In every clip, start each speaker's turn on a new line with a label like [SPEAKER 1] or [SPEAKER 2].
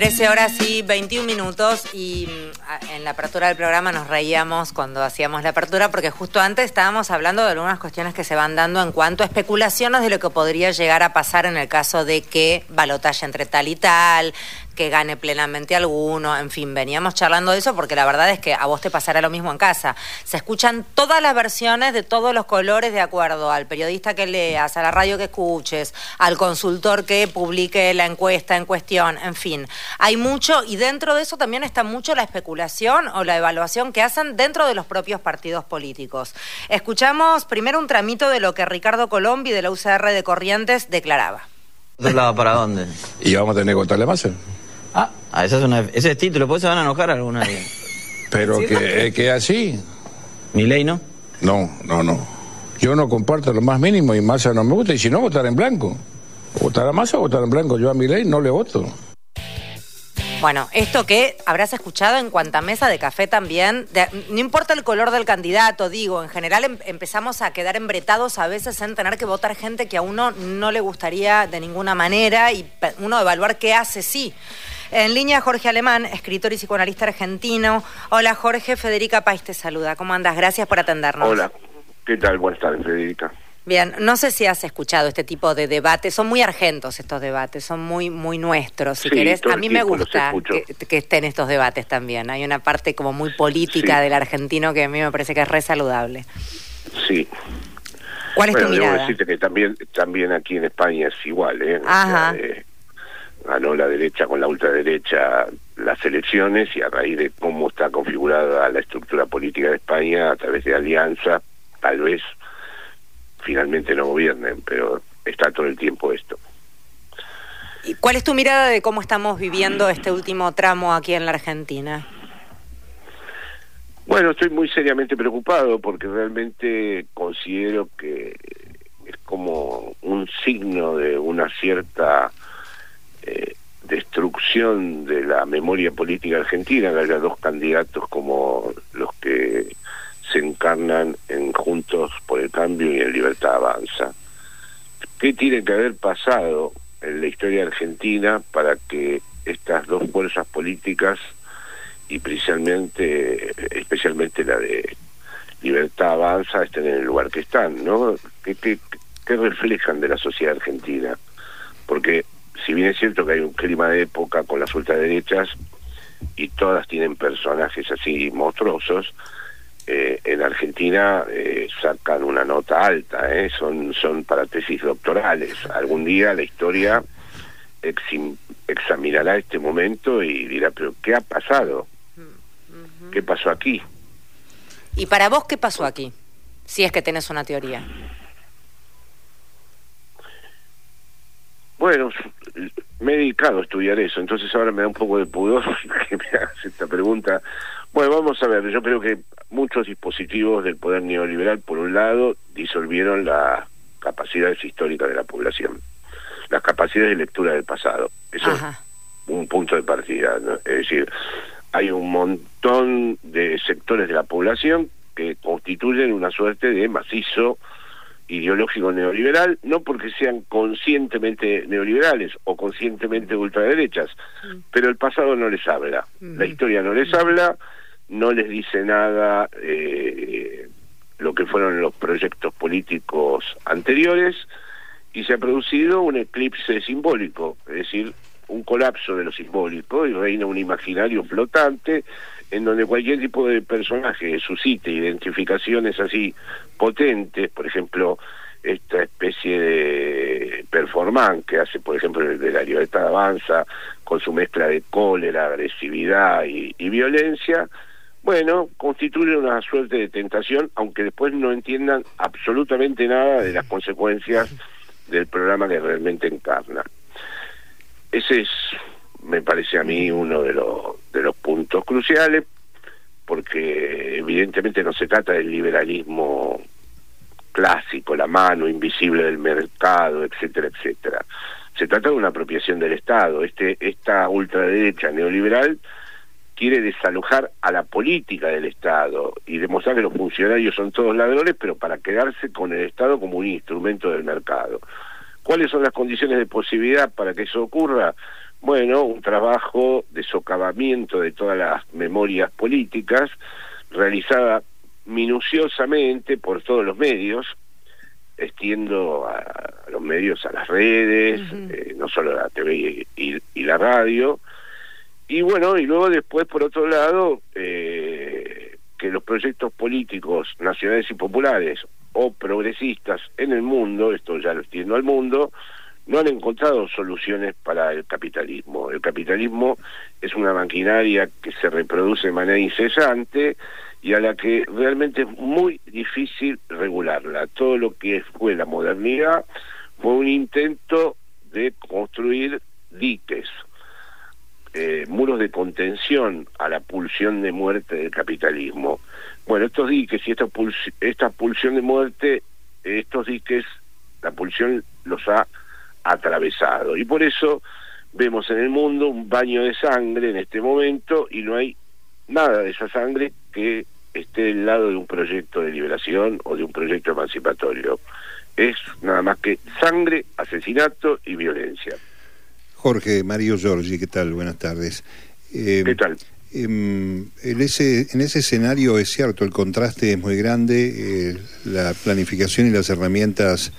[SPEAKER 1] 13 horas y 21 minutos y en la apertura del programa nos reíamos cuando hacíamos la apertura porque justo antes estábamos hablando de algunas cuestiones que se van dando en cuanto a especulaciones de lo que podría llegar a pasar en el caso de que balotaje entre tal y tal, que gane plenamente alguno, en fin, veníamos charlando de eso porque la verdad es que a vos te pasará lo mismo en casa. Se escuchan todas las versiones de todos los colores de acuerdo al periodista que leas, a la radio que escuches, al consultor que publique la encuesta en cuestión, en fin. Hay mucho y dentro de eso también está mucho la especulación o la evaluación que hacen dentro de los propios partidos políticos. Escuchamos primero un tramito de lo que Ricardo Colombi de la UCR de Corrientes declaraba.
[SPEAKER 2] ¿Para dónde?
[SPEAKER 3] Y vamos a tener que votarle más.
[SPEAKER 2] Ah, ah ese, es una, ese es título, ¿pues se van a enojar alguna vez?
[SPEAKER 3] Pero que es que así.
[SPEAKER 2] ¿Mi ley no?
[SPEAKER 3] No, no, no. Yo no comparto lo más mínimo y Massa no me gusta. Y si no, votar en blanco. Votar a Massa o votar en blanco. Yo a mi ley no le voto.
[SPEAKER 1] Bueno, esto que habrás escuchado en cuanta mesa de café también, no importa el color del candidato, digo, en general em, empezamos a quedar embretados a veces en tener que votar gente que a uno no le gustaría de ninguna manera y uno evaluar qué hace sí. En línea Jorge Alemán, escritor y psicoanalista argentino. Hola Jorge, Federica País te saluda. ¿Cómo andas? Gracias por atendernos.
[SPEAKER 4] Hola, ¿qué tal? Buenas tardes, Federica.
[SPEAKER 1] Bien, no sé si has escuchado este tipo de debates, son muy argentos estos debates, son muy muy nuestros, si querés. A mí me gusta que, estén estos debates también, hay una parte como muy política del argentino que a mí me parece que es re saludable.
[SPEAKER 4] Sí.
[SPEAKER 1] ¿Cuál es
[SPEAKER 4] tu
[SPEAKER 1] mirada?
[SPEAKER 4] Debo decirte que también, también aquí en España es igual, ¿eh? Ajá. Eh, ganó la derecha con la ultraderecha las elecciones y a raíz de cómo está configurada la estructura política de España a través de alianza, tal vez finalmente no gobiernen, pero está todo el tiempo esto.
[SPEAKER 1] ¿Y cuál es tu mirada de cómo estamos viviendo este último tramo aquí en la Argentina?
[SPEAKER 4] Bueno, estoy muy seriamente preocupado porque realmente considero que es como un signo de una cierta eh, destrucción de la memoria política argentina, que haya dos candidatos como los que se encarnan en Juntos por el Cambio y en Libertad Avanza. ¿Qué tiene que haber pasado en la historia argentina para que estas dos fuerzas políticas y principalmente, especialmente la de Libertad Avanza estén en el lugar que están, ¿no? ¿Qué, qué, reflejan de la sociedad argentina? Porque si bien es cierto que hay un clima de época con las ultraderechas y todas tienen personajes así monstruosos, eh, en Argentina eh, sacan una nota alta, eh, son, son para tesis doctorales. Algún día la historia examinará este momento y dirá, pero ¿qué ha pasado? ¿Qué pasó aquí?
[SPEAKER 1] ¿Y para vos qué pasó aquí? Si es que tenés una teoría.
[SPEAKER 4] Bueno, me he dedicado a estudiar eso, entonces ahora me da un poco de pudor que me hagas esta pregunta. Bueno, vamos a ver, yo creo que muchos dispositivos del poder neoliberal, por un lado, disolvieron las capacidades históricas de la población, las capacidades de lectura del pasado. Eso es un punto de partida. Es decir, hay un montón de sectores de la población que constituyen una suerte de macizo ideológico neoliberal, no porque sean conscientemente neoliberales o conscientemente ultraderechas, mm. pero el pasado no les habla, la historia no les habla, no les dice nada eh, lo que fueron los proyectos políticos anteriores y se ha producido un eclipse simbólico, es decir, un colapso de lo simbólico y reina un imaginario flotante en donde cualquier tipo de personaje suscite identificaciones así potentes, por ejemplo, esta especie de performance que hace, por ejemplo, el de la libertad avanza, con su mezcla de cólera, agresividad y, violencia, bueno, constituye una suerte de tentación, aunque después no entiendan absolutamente nada de las consecuencias del programa que realmente encarna. Ese es me parece a mí uno de los, de los puntos cruciales, porque evidentemente no se trata del liberalismo clásico, la mano invisible del mercado, etcétera, etcétera. Se trata de una apropiación del Estado. Este, esta ultraderecha neoliberal quiere desalojar a la política del Estado y demostrar que los funcionarios son todos ladrones, pero para quedarse con el Estado como un instrumento del mercado. ¿Cuáles son las condiciones de posibilidad para que eso ocurra? bueno, un trabajo de socavamiento de todas las memorias políticas, realizada minuciosamente por todos los medios, extiendo a, los medios, a las redes, eh, no solo la TV y, la radio. Y bueno, y luego después, por otro lado, eh, que los proyectos políticos nacionales y populares o progresistas en el mundo, esto ya lo extiendo al mundo, no han encontrado soluciones para el capitalismo. El capitalismo es una maquinaria que se reproduce de manera incesante y a la que realmente es muy difícil regularla. Todo lo que fue la modernidad fue un intento de construir diques, eh, muros de contención a la pulsión de muerte del capitalismo. Bueno, estos diques y esta, esta pulsión de muerte, estos diques, la pulsión los ha atravesado. Y por eso vemos en el mundo un baño de sangre en este momento y no hay nada de esa sangre que esté del lado de un proyecto de liberación o de un proyecto emancipatorio. Es nada más que sangre, asesinato y violencia.
[SPEAKER 5] Jorge, Mario Giorgi, ¿qué tal? Buenas tardes.
[SPEAKER 4] Eh, ¿Qué tal?
[SPEAKER 5] Em, en, ese, en ese escenario es cierto, el contraste es muy grande, eh, la planificación y las herramientas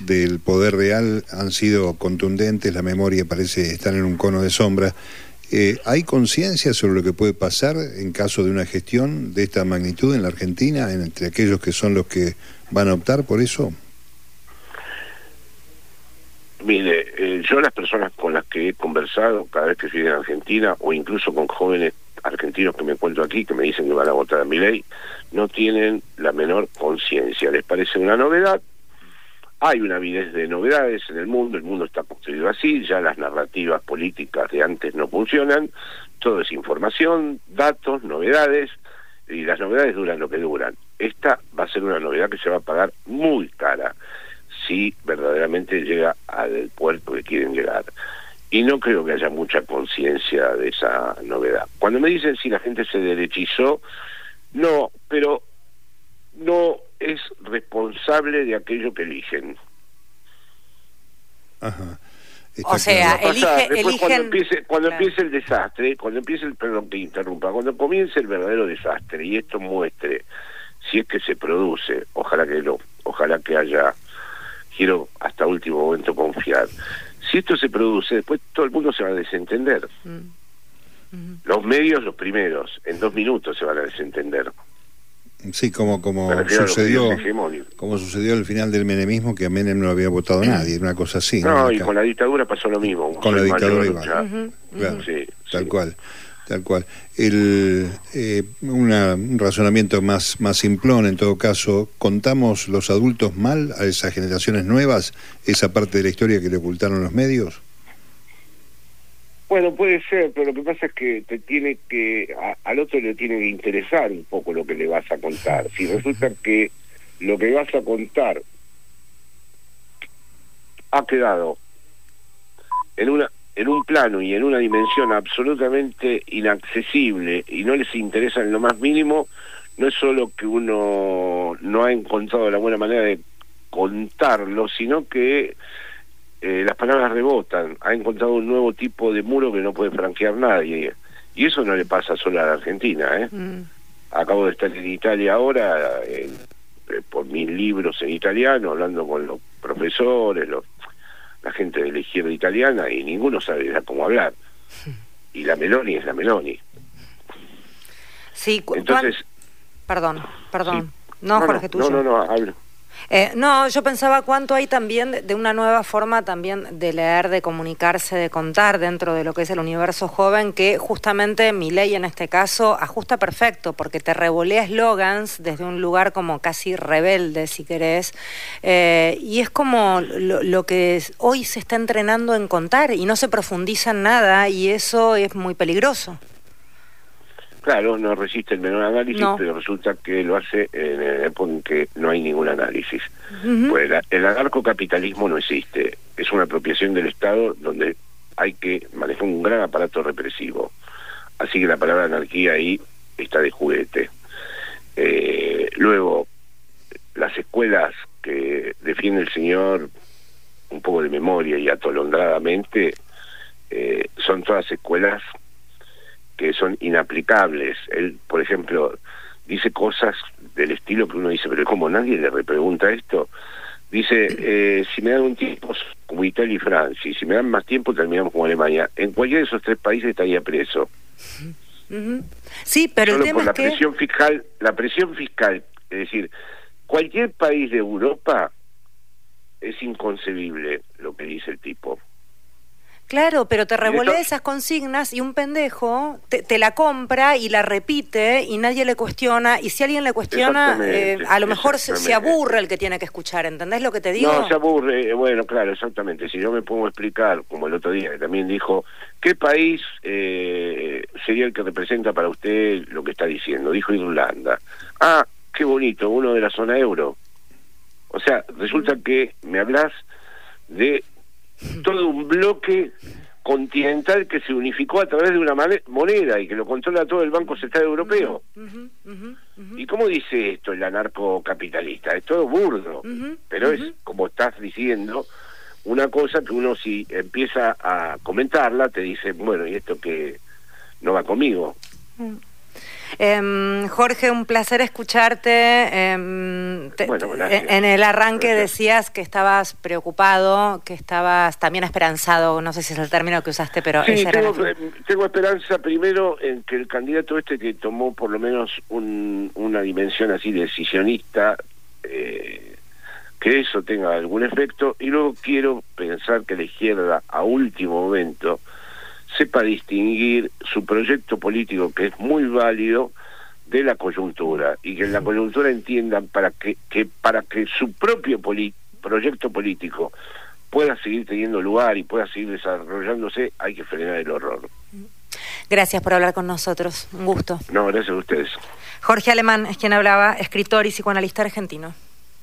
[SPEAKER 5] del poder real han sido contundentes, la memoria parece estar en un cono de sombra. Eh, ¿Hay conciencia sobre lo que puede pasar en caso de una gestión de esta magnitud en la Argentina, entre aquellos que son los que van a optar por eso?
[SPEAKER 4] Mire, eh, yo las personas con las que he conversado cada vez que estoy en Argentina, o incluso con jóvenes argentinos que me encuentro aquí, que me dicen que van a votar a mi ley, no tienen la menor conciencia. Les parece una novedad, hay una avidez de novedades en el mundo, el mundo está construido así, ya las narrativas políticas de antes no funcionan, todo es información, datos, novedades, y las novedades duran lo que duran. Esta va a ser una novedad que se va a pagar muy cara si verdaderamente llega al puerto que quieren llegar. Y no creo que haya mucha conciencia de esa novedad. Cuando me dicen si la gente se derechizó, no, pero no es responsable de aquello que eligen.
[SPEAKER 1] Ajá. o sea, elige,
[SPEAKER 4] cuando empiece, cuando empiece el desastre, cuando empiece el, perdón que interrumpa, cuando comience el verdadero desastre y esto muestre si es que se produce, ojalá que lo, ojalá que haya, quiero hasta último momento confiar. Si esto se produce, después todo el mundo se va a desentender. Mm. Los medios, los primeros, en dos minutos se van a desentender.
[SPEAKER 5] Sí, como, como sucedió como sucedió al final del menemismo, que a Menem no había votado nadie, una cosa así.
[SPEAKER 4] No, y con la dictadura pasó lo mismo.
[SPEAKER 5] Con la dictadura igual. tal cual, tal cual. El, eh, un razonamiento más, más simplón, en todo caso, ¿contamos los adultos mal a esas generaciones nuevas esa parte de la historia que le ocultaron los medios?
[SPEAKER 4] Bueno, puede ser, pero lo que pasa es que te tiene que, al otro le tiene que interesar un poco lo que le vas a contar. Si resulta que lo que vas a contar ha quedado en una en un plano y en una dimensión absolutamente inaccesible y no les interesa en lo más mínimo, no es solo que uno no ha encontrado la buena manera de contarlo, sino que eh, las palabras rebotan, ha encontrado un nuevo tipo de muro que no puede franquear nadie. Y eso no le pasa solo a la Argentina. ¿eh? Mm. Acabo de estar en Italia ahora, eh, por mis libros en italiano, hablando con los profesores, los, la gente de la izquierda italiana, y ninguno sabe cómo hablar. Y la Meloni es la Meloni.
[SPEAKER 1] Sí, entonces... Perdón, perdón. No, Jorge,
[SPEAKER 4] no, No, no, no, hablo.
[SPEAKER 1] Eh, no, yo pensaba cuánto hay también de una nueva forma también de leer, de comunicarse, de contar dentro de lo que es el universo joven, que justamente mi ley en este caso ajusta perfecto, porque te revolea eslogans desde un lugar como casi rebelde, si querés, eh, y es como lo, lo, que hoy se está entrenando en contar y no se profundiza en nada y eso es muy peligroso.
[SPEAKER 4] Claro, no resiste el menor análisis, pero resulta que lo hace en el época en que no hay ningún análisis. Pues el anarcocapitalismo no existe, es una apropiación del Estado donde hay que manejar un gran aparato represivo. Así que la palabra anarquía ahí está de juguete. Eh, luego, las escuelas que defiende el señor un poco de memoria y atolondradamente eh, son todas escuelas que son inaplicables. Él, por ejemplo, dice cosas del estilo que uno dice, pero como nadie le repregunta esto, dice, eh, si me dan un tiempo como Italia y Francia, y si me dan más tiempo terminamos como Alemania. En cualquiera de esos tres países estaría preso.
[SPEAKER 1] Sí, pero el tema
[SPEAKER 4] por la
[SPEAKER 1] es que...
[SPEAKER 4] presión fiscal, la presión fiscal, es decir, cualquier país de Europa es inconcebible lo que dice el tipo.
[SPEAKER 1] Claro, pero te revuelve esas consignas y un pendejo te, te la compra y la repite y nadie le cuestiona. Y si alguien le cuestiona, eh, a lo mejor se, aburre el que tiene que escuchar. ¿Entendés lo que te digo?
[SPEAKER 4] No, se aburre. eh, Bueno, claro, exactamente. Si yo me pongo a explicar, como el otro día, que también dijo, ¿qué país eh, sería el que representa para usted lo que está diciendo? Dijo Irlanda. Ah, qué bonito, uno de la zona euro. O sea, resulta que me hablas de todo un bloque continental que se unificó a través de una moneda y que lo controla todo el Banco Central Europeo. ¿Y cómo dice esto el anarcocapitalista? Es todo burdo, pero es, como estás diciendo, una cosa que uno si empieza a comentarla te dice, bueno, ¿y esto que no va conmigo?
[SPEAKER 1] Em, Jorge, un placer escucharte. Em, te-
[SPEAKER 4] Bueno,
[SPEAKER 1] en el arranque
[SPEAKER 4] Gracias.
[SPEAKER 1] decías que estabas preocupado, que estabas también esperanzado, no sé si es el término que usaste, pero
[SPEAKER 4] Sí,
[SPEAKER 1] ese era
[SPEAKER 4] tengo,
[SPEAKER 1] la-
[SPEAKER 4] eh, tengo esperanza primero en que el candidato este que tomó por lo menos un- una dimensión así decisionista, eh, que eso tenga algún efecto, y luego quiero pensar que la izquierda a último momento sepa distinguir su proyecto político, que es muy válido, de la coyuntura, y que en la coyuntura entiendan para que, que para que su propio proyecto político pueda seguir teniendo lugar y pueda seguir desarrollándose, hay que frenar el horror.
[SPEAKER 1] Gracias por hablar con nosotros. Un gusto.
[SPEAKER 4] No, gracias a ustedes.
[SPEAKER 1] Jorge Alemán es quien hablaba, escritor y psicoanalista argentino.